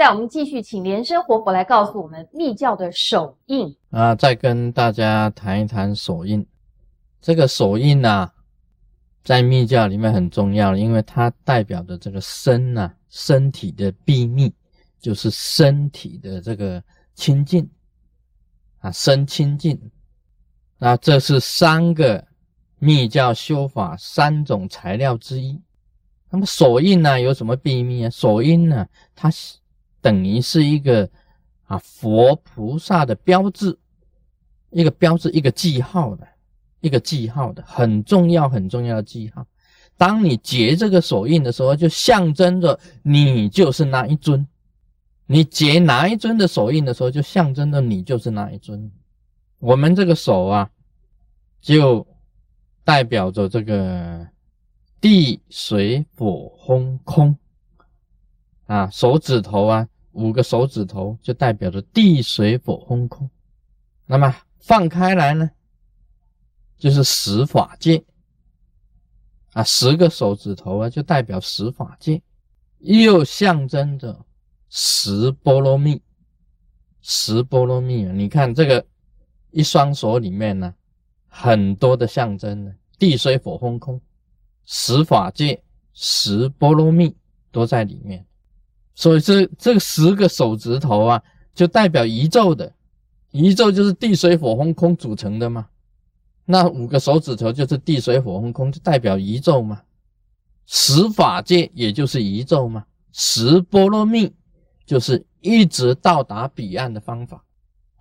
在我们继续请莲生活佛来告诉我们密教的手印啊，再跟大家谈一谈手印。这个手印呢，在密教里面很重要，因为它代表的这个身呐，身体的秘密，就是身体的这个清净啊，身清净。那这是三个密教修法三种材料之一。那么手印呢，有什么秘密啊？手印呢，它等于是一个啊佛菩萨的标志，一个标志，一个记号的。一个记号的很重要很重要的记号，当你结这个手印的时候，就象征着你就是那一尊。你结哪一尊的手印的时候，就象征着你就是那一尊。我们这个手啊，就代表着这个地水火风空啊，手指头啊，五个手指头就代表着地水火风空。那么放开来呢？就是十法界啊，十个手指头啊，就代表十法界，又象征着十波罗蜜。十波罗蜜啊，你看这个一双手里面呢，很多的象征呢，地水火风空，十法界、十波罗蜜都在里面。所以这这十个手指头啊，就代表宇宙的，宇宙就是地水火风空组成的嘛。那五个手指头就是地水火风空，就代表宇宙嘛。十法界也就是宇宙嘛。十波罗蜜就是一直到达彼岸的方法。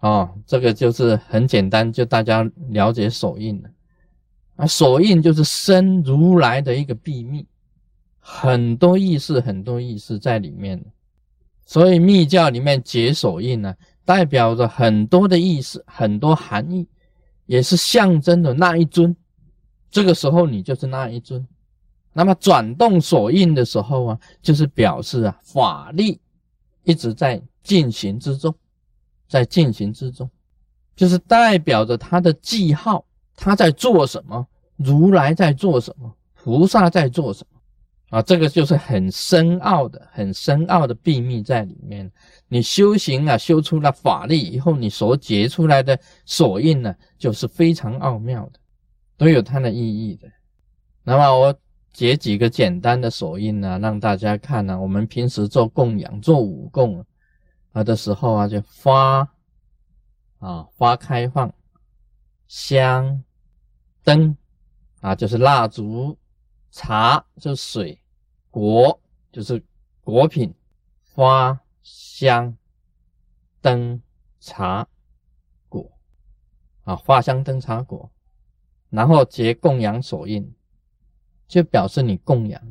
哦，这个就是很简单，就大家了解手印了。啊，手印就是生如来的一个秘密，很多意思，很多意思在里面。所以密教里面解手印呢，代表着很多的意思，很多含义。也是象征的那一尊，这个时候你就是那一尊。那么转动手印的时候啊，就是表示啊法力一直在进行之中，在进行之中，就是代表着他的记号，他在做什么，如来在做什么，菩萨在做什么啊？这个就是很深奥的、很深奥的秘密在里面。你修行啊，修出了法力以后，你所结出来的手印呢，就是非常奥妙的，都有它的意义的。那么我结几个简单的手印呢，让大家看呢。我们平时做供养、做五供啊的时候啊，就花啊花开放，香灯啊就是蜡烛，茶就是水，果就是果品，花。香、灯、茶、果，啊，花香灯茶果，然后结供养手印，就表示你供养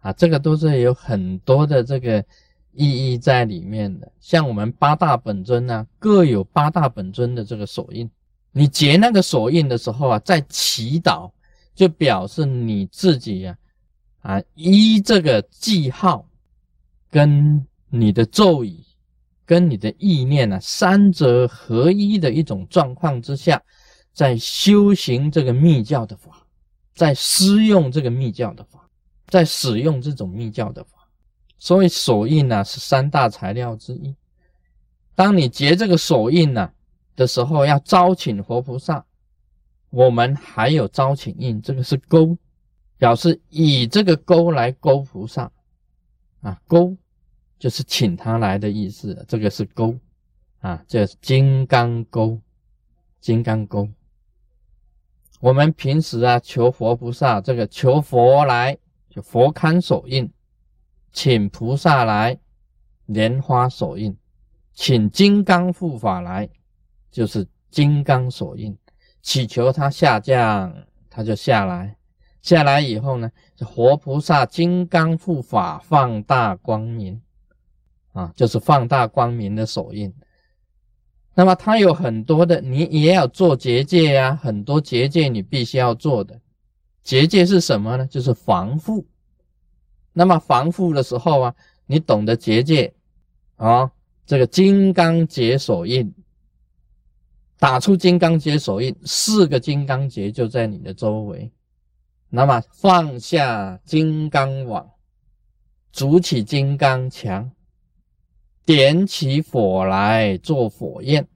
啊，这个都是有很多的这个意义在里面的。像我们八大本尊呢，各有八大本尊的这个手印，你结那个手印的时候啊，在祈祷，就表示你自己呀，啊，依这个记号跟。你的咒语跟你的意念呢，三者合一的一种状况之下，在修行这个密教的法，在施用这个密教的法，在使用这种密教的法。所以手印呢是三大材料之一。当你结这个手印呢的时候，要招请活菩萨。我们还有招请印，这个是勾，表示以这个勾来勾菩萨啊，勾。就是请他来的意思，这个是钩啊，这是金刚钩，金刚钩。我们平时啊求佛菩萨，这个求佛来就佛龛手印，请菩萨来莲花手印，请金刚护法来就是金刚手印，祈求他下降，他就下来，下来以后呢，活菩萨金刚护法放大光明。啊，就是放大光明的手印。那么它有很多的，你也要做结界呀，很多结界你必须要做的。结界是什么呢？就是防护。那么防护的时候啊，你懂得结界啊，这个金刚结手印，打出金刚结手印，四个金刚结就在你的周围。那么放下金刚网，筑起金刚墙。点起火来做火焰，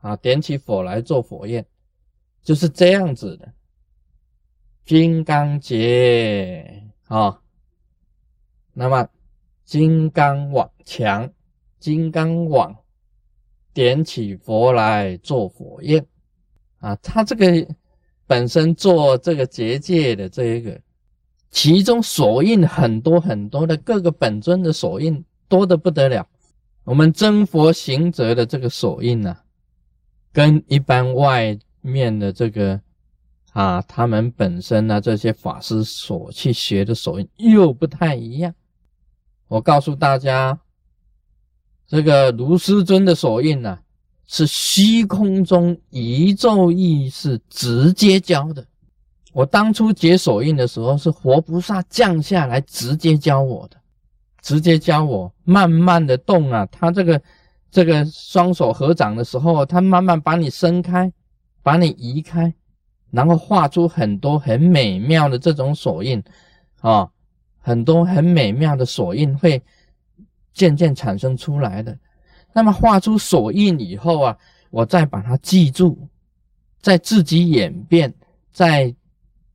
啊，点起火来做火焰，就是这样子的。金刚结啊，那么金刚网墙，金刚网点起佛来做火焰，啊，他这个本身做这个结界的这一个，其中锁印很多很多的各个本尊的锁印。多的不得了，我们真佛行者的这个手印呢，跟一般外面的这个啊，他们本身呢这些法师所去学的手印又不太一样。我告诉大家，这个卢师尊的手印呢，是虚空中宇宙意识直接教的。我当初解手印的时候，是活菩萨降下来直接教我的。直接教我慢慢的动啊，他这个这个双手合掌的时候，他慢慢把你伸开，把你移开，然后画出很多很美妙的这种手印啊，很多很美妙的手印会渐渐产生出来的。那么画出手印以后啊，我再把它记住，再自己演变，再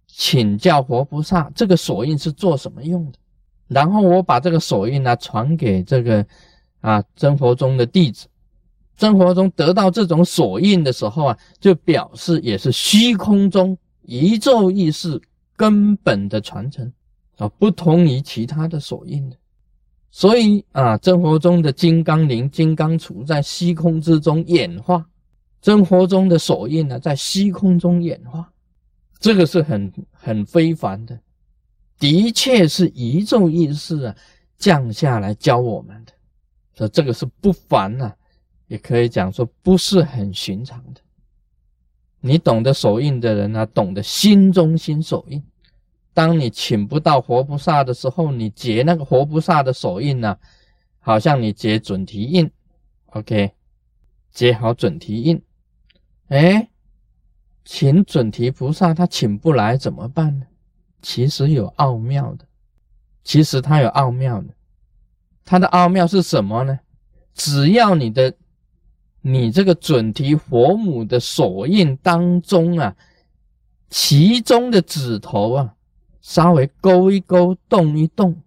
请教佛菩萨，这个手印是做什么用的。然后我把这个手印呢传给这个啊真佛宗的弟子，真佛宗得到这种手印的时候啊，就表示也是虚空中宇宙意识根本的传承啊，不同于其他的手印的。所以啊，真佛中的金刚铃、金刚杵在虚空之中演化，真佛中的手印呢在虚空中演化，这个是很很非凡的。的确是宇宙意识啊降下来教我们的，所以这个是不凡呐，也可以讲说不是很寻常的。你懂得手印的人呢，懂得心中心手印。当你请不到活菩萨的时候，你结那个活菩萨的手印呢，好像你结准提印，OK，结好准提印，哎，请准提菩萨他请不来怎么办呢？其实有奥妙的，其实它有奥妙的，它的奥妙是什么呢？只要你的你这个准提佛母的手印当中啊，其中的指头啊，稍微勾一勾、动一动，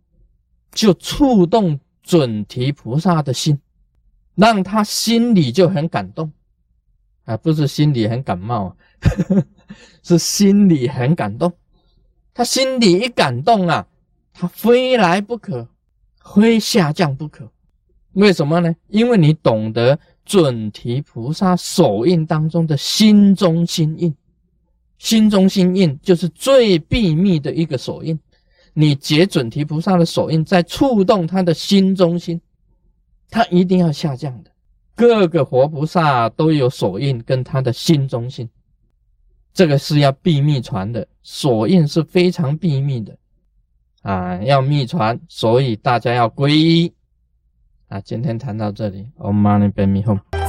就触动准提菩萨的心，让他心里就很感动啊，不是心里很感冒啊，是心里很感动。他心里一感动啊，他非来不可，非下降不可。为什么呢？因为你懂得准提菩萨手印当中的心中心印，心中心印就是最秘密的一个手印。你结准提菩萨的手印，在触动他的心中心，他一定要下降的。各个活菩萨都有手印跟他的心中心。这个是要秘密传的，锁印是非常秘密的啊，要秘传，所以大家要皈依啊。今天谈到这里，Om Mani Padme Hum。